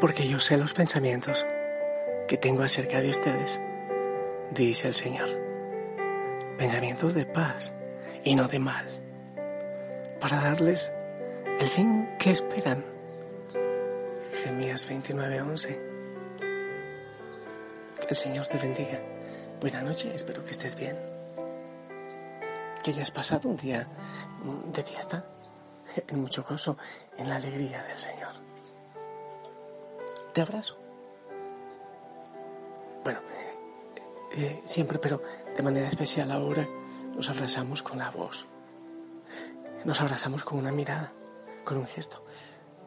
Porque yo sé los pensamientos que tengo acerca de ustedes, dice el Señor. Pensamientos de paz y no de mal, para darles el fin que esperan. Jeremías 29:11. Que el Señor te bendiga. Buenas noches, espero que estés bien. Que hayas pasado un día de fiesta, en mucho gozo, en la alegría del Señor te abrazo. Bueno, eh, siempre, pero de manera especial ahora, nos abrazamos con la voz. Nos abrazamos con una mirada, con un gesto.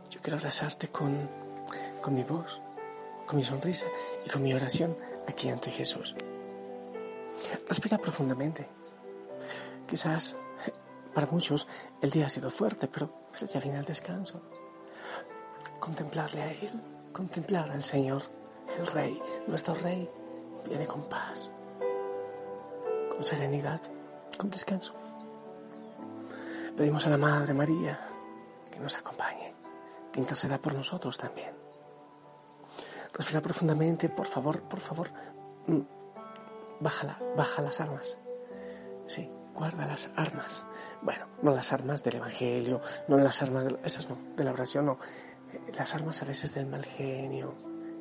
Yo quiero abrazarte con, con mi voz, con mi sonrisa y con mi oración aquí ante Jesús. Respira profundamente. Quizás para muchos el día ha sido fuerte, pero ya viene el descanso. Contemplarle a Él, contemplar al Señor, el Rey, nuestro Rey, viene con paz, con serenidad, con descanso. Pedimos a la Madre María que nos acompañe, que interceda por nosotros también. Respira profundamente, por favor, por favor, mm, bájala, baja las armas. Sí, guarda las armas. Bueno, no las armas del Evangelio, no las armas, de, esas no, de la oración no, las armas a veces del mal genio,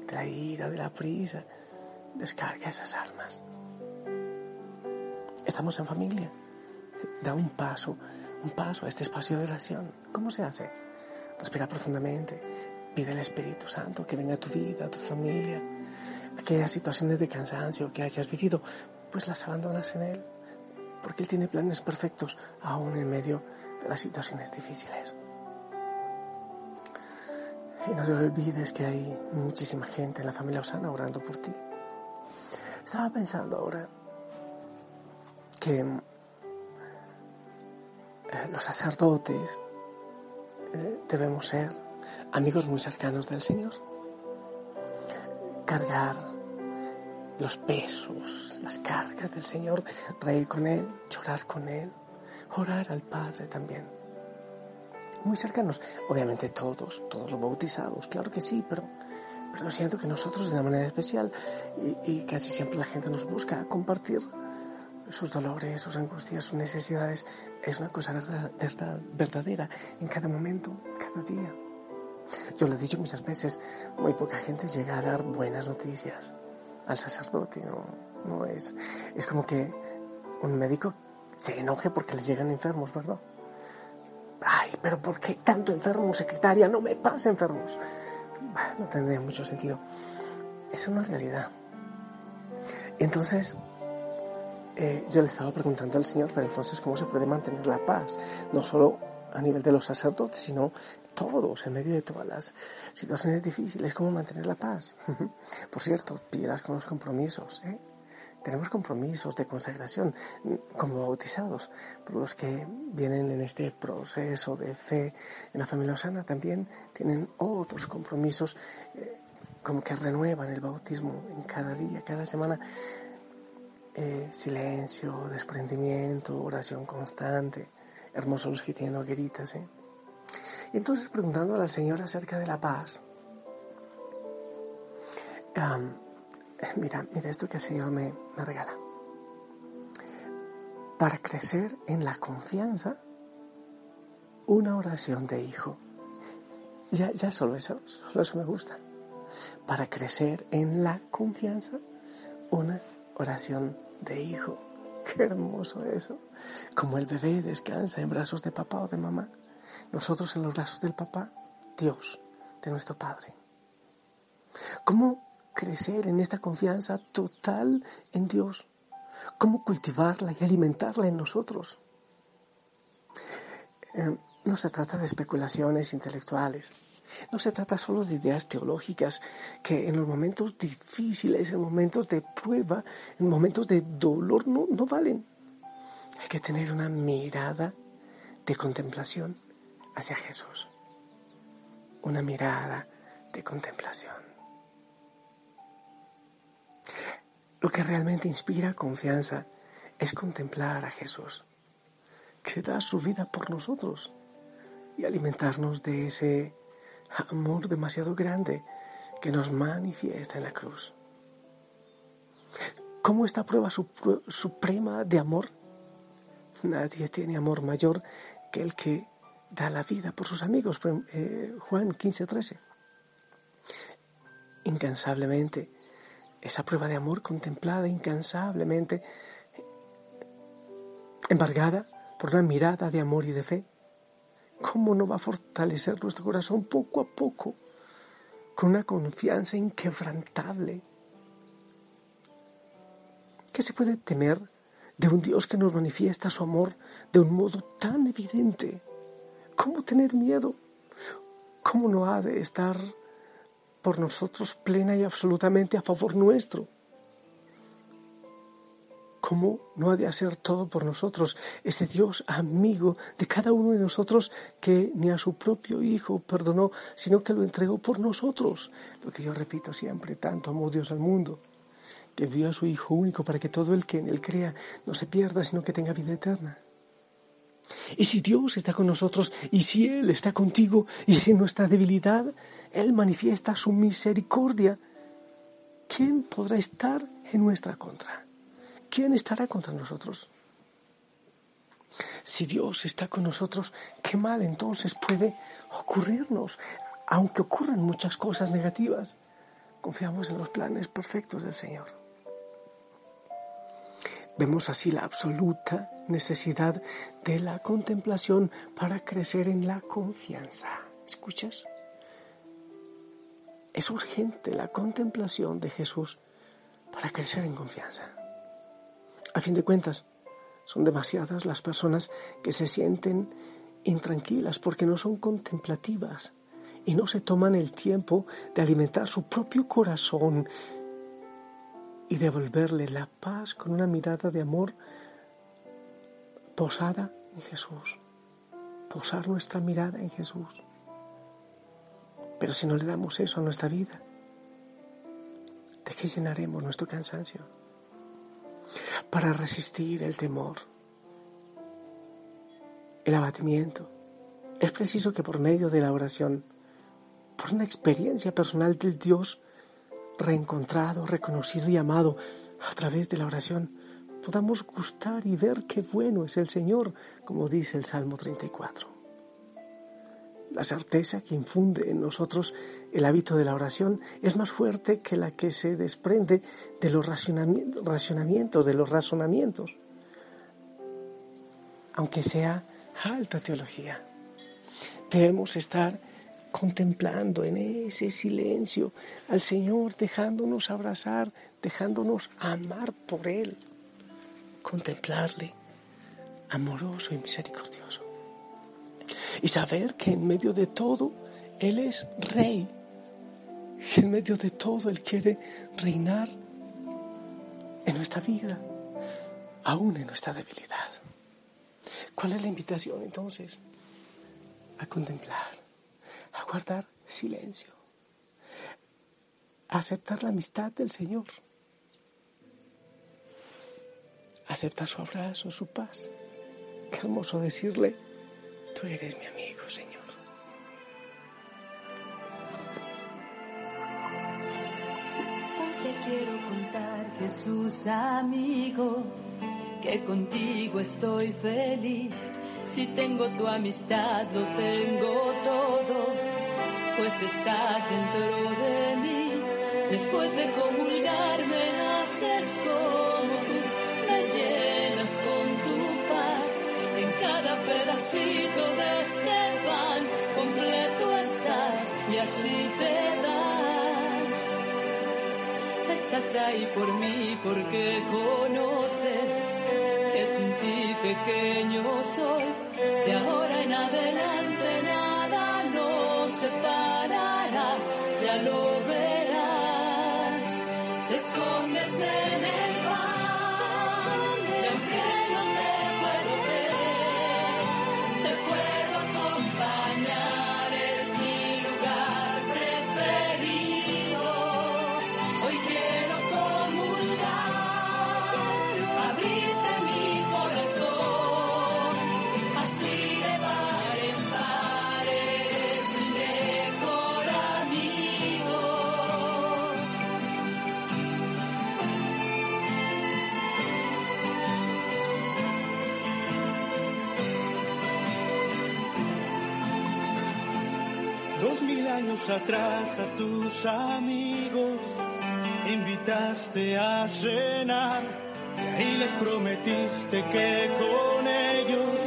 de la ira, de la prisa. Descarga esas armas. Estamos en familia. Da un paso, un paso a este espacio de oración. ¿Cómo se hace? Respira profundamente. Pide al Espíritu Santo que venga a tu vida, a tu familia. Aquellas situaciones de cansancio que hayas vivido, pues las abandonas en Él. Porque Él tiene planes perfectos aún en medio de las situaciones difíciles. Y no te olvides que hay muchísima gente en la familia Osana orando por ti. Estaba pensando ahora que eh, los sacerdotes eh, debemos ser amigos muy cercanos del Señor. Cargar los pesos, las cargas del Señor, reír con Él, llorar con Él, orar al Padre también muy cercanos. Obviamente todos, todos los bautizados, claro que sí, pero, pero siento que nosotros de una manera especial y, casi siempre la gente nos busca compartir sus dolores, sus angustias, sus necesidades. Es una cosa verdadera en cada momento, cada día. Yo lo he dicho muchas veces, muy poca gente llega a dar buenas noticias al sacerdote, no, no es, es como que un médico se enoje porque les llegan enfermos, ¿verdad? Pero ¿por qué tanto enfermo, secretaria? No me pasa enfermos. No tendría mucho sentido. Es una realidad. Entonces, eh, yo le estaba preguntando al Señor, pero entonces, ¿cómo se puede mantener la paz? No solo a nivel de los sacerdotes, sino todos, en medio de todas las situaciones difíciles, ¿cómo mantener la paz? Por cierto, pidas con los compromisos, ¿eh? Tenemos compromisos de consagración como bautizados, pero los que vienen en este proceso de fe en la familia Osana también tienen otros compromisos eh, como que renuevan el bautismo en cada día, cada semana. Eh, silencio, desprendimiento, oración constante, hermosos los que tienen hogueritas. ¿eh? Y entonces preguntando a la Señora acerca de la paz, mira, mira esto que el Señor me, regala. Para crecer en la confianza, una oración de hijo. Ya, ya solo eso, solo eso me gusta. Para crecer en la confianza, una oración de hijo. Qué hermoso eso. Como el bebé descansa en brazos de papá o de mamá, nosotros en los brazos del papá, Dios, de nuestro Padre. ¿Cómo crecer en esta confianza total en Dios? ¿Cómo cultivarla y alimentarla en nosotros? Eh, no se trata de especulaciones intelectuales. No se trata solo de ideas teológicas que en los momentos difíciles, en momentos de prueba, en momentos de dolor no, no valen. Hay que tener una mirada de contemplación hacia Jesús. Una mirada de contemplación. Lo que realmente inspira confianza es contemplar a Jesús, que da su vida por nosotros y alimentarnos de ese amor demasiado grande que nos manifiesta en la cruz. ¿Cómo esta prueba suprema de amor? Nadie tiene amor mayor que el que da la vida por sus amigos. Eh, Juan 15, 13. Incansablemente, esa prueba de amor contemplada incansablemente, embargada por una mirada de amor y de fe, ¿cómo no va a fortalecer nuestro corazón poco a poco con una confianza inquebrantable? ¿Qué se puede temer de un Dios que nos manifiesta su amor de un modo tan evidente? ¿Cómo tener miedo? ¿Cómo no ha de estar por nosotros plena y absolutamente a favor nuestro? ¿Cómo no ha de hacer todo por nosotros ese Dios amigo de cada uno de nosotros que ni a su propio Hijo perdonó, sino que lo entregó por nosotros? Lo que yo repito siempre, tanto amó Dios al mundo, que envió a su Hijo único para que todo el que en él crea no se pierda, sino que tenga vida eterna. Y si Dios está con nosotros y si Él está contigo y en nuestra debilidad, Él manifiesta su misericordia, ¿quién podrá estar en nuestra contra? ¿quién estará contra nosotros? Si Dios está con nosotros, ¿qué mal entonces puede ocurrirnos? Aunque ocurran muchas cosas negativas, confiamos en los planes perfectos del Señor. Vemos así la absoluta necesidad de la contemplación para crecer en la confianza. ¿Escuchas? Es urgente la contemplación de Jesús para crecer en confianza. A fin de cuentas, son demasiadas las personas que se sienten intranquilas porque no son contemplativas y no se toman el tiempo de alimentar su propio corazón y devolverle la paz con una mirada de amor posada en Jesús. Posar nuestra mirada en Jesús. Pero si no le damos eso a nuestra vida, ¿de qué llenaremos nuestro cansancio? para resistir el temor, el abatimiento. Es preciso que por medio de la oración, por una experiencia personal del Dios reencontrado, reconocido y amado a través de la oración, podamos gustar y ver qué bueno es el Señor, como dice el Salmo 34. La certeza que infunde en nosotros el hábito de la oración es más fuerte que la que se desprende de los racionamientos, de los razonamientos, aunque sea alta teología. Debemos estar contemplando en ese silencio al Señor, dejándonos abrazar, dejándonos amar por Él, contemplarle amoroso y misericordioso y saber que en medio de todo Él es rey, que en medio de todo Él quiere reinar en nuestra vida, aún en nuestra debilidad. ¿Cuál es la invitación entonces? A contemplar, a guardar silencio, a aceptar la amistad del Señor, aceptar su abrazo, su paz. Qué hermoso decirle, Tú eres mi amigo, Señor. Te quiero contar, Jesús amigo, que contigo estoy feliz. Si tengo tu amistad, lo tengo todo, pues estás dentro de mí. Después de comulgar, me haces como tú, me llenas con tu paz en cada pedacito de este pan completo estás y así te das. Estás ahí por mí porque conoces que sin pequeño soy. De ahora en adelante nada nos separará, ya lo verás. Dos mil años atrás a tus amigos invitaste a cenar y ahí les prometiste que con ellos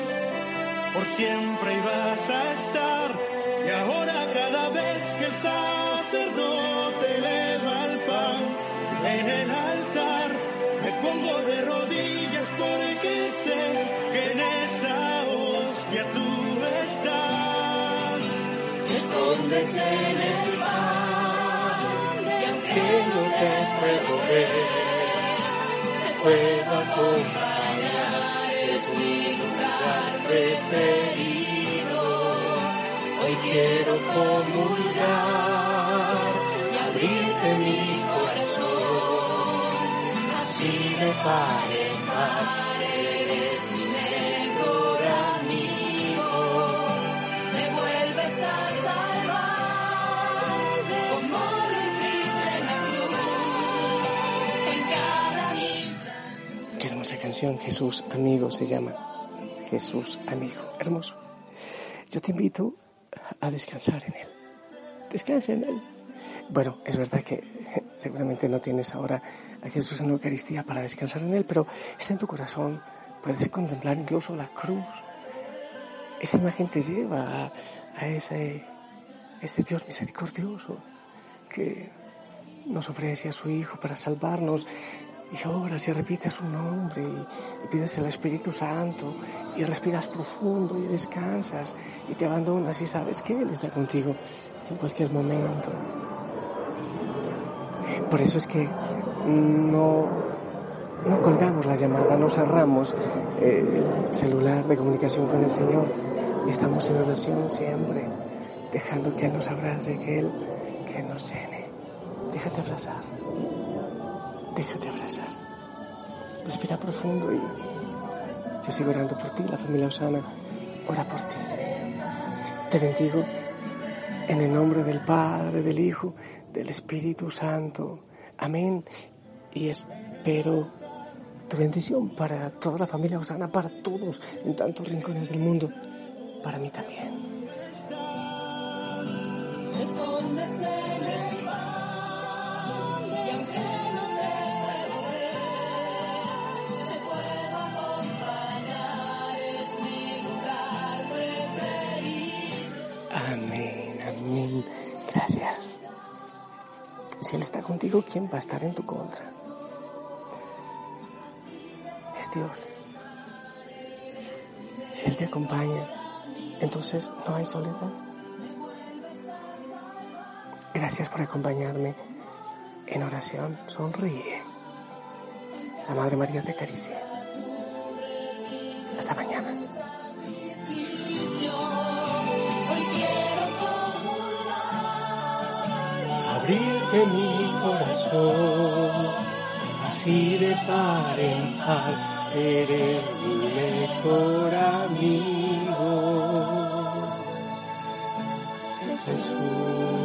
por siempre ibas a estar. Y ahora cada vez que el sacerdote eleva el pan en el altar, escondes en el y aunque no te puedo ver, te puedo acompañar, es mi lugar preferido. Hoy quiero comulgar y abrirte mi corazón, así de par en par Jesús amigo se llama. Jesús amigo, hermoso. Yo te invito a descansar en Él. Descansa en Él. Bueno, es verdad que seguramente no tienes ahora a Jesús en la Eucaristía para descansar en Él, pero está en tu corazón. Puedes contemplar incluso la cruz. Esa imagen te lleva a, a ese, ese Dios misericordioso que nos ofrece a su Hijo para salvarnos. Y ahora si repites su nombre y, y pides el Espíritu Santo y respiras profundo y descansas y te abandonas y sabes que Él está contigo en cualquier momento. Por eso es que no, no colgamos la llamada, no cerramos eh, el celular de comunicación con el Señor y estamos en oración siempre, dejando que Él nos abrace, que Él que nos llene. Déjate abrazar, déjate abrazar. Respira profundo y yo sigo orando por ti, la familia Osana ora por ti. Te bendigo en el nombre del Padre, del Hijo, del Espíritu Santo. Amén. Y espero tu bendición para toda la familia Osana, para todos en tantos rincones del mundo, para mí también. Amén, amén. Gracias. Si Él está contigo, ¿quién va a estar en tu contra? Es Dios. Si Él te acompaña, entonces no hay soledad. Gracias por acompañarme en oración. Sonríe. La Madre María te acaricia. Abrirte mi corazón, así de par en par, eres mi mejor amigo. Jesús.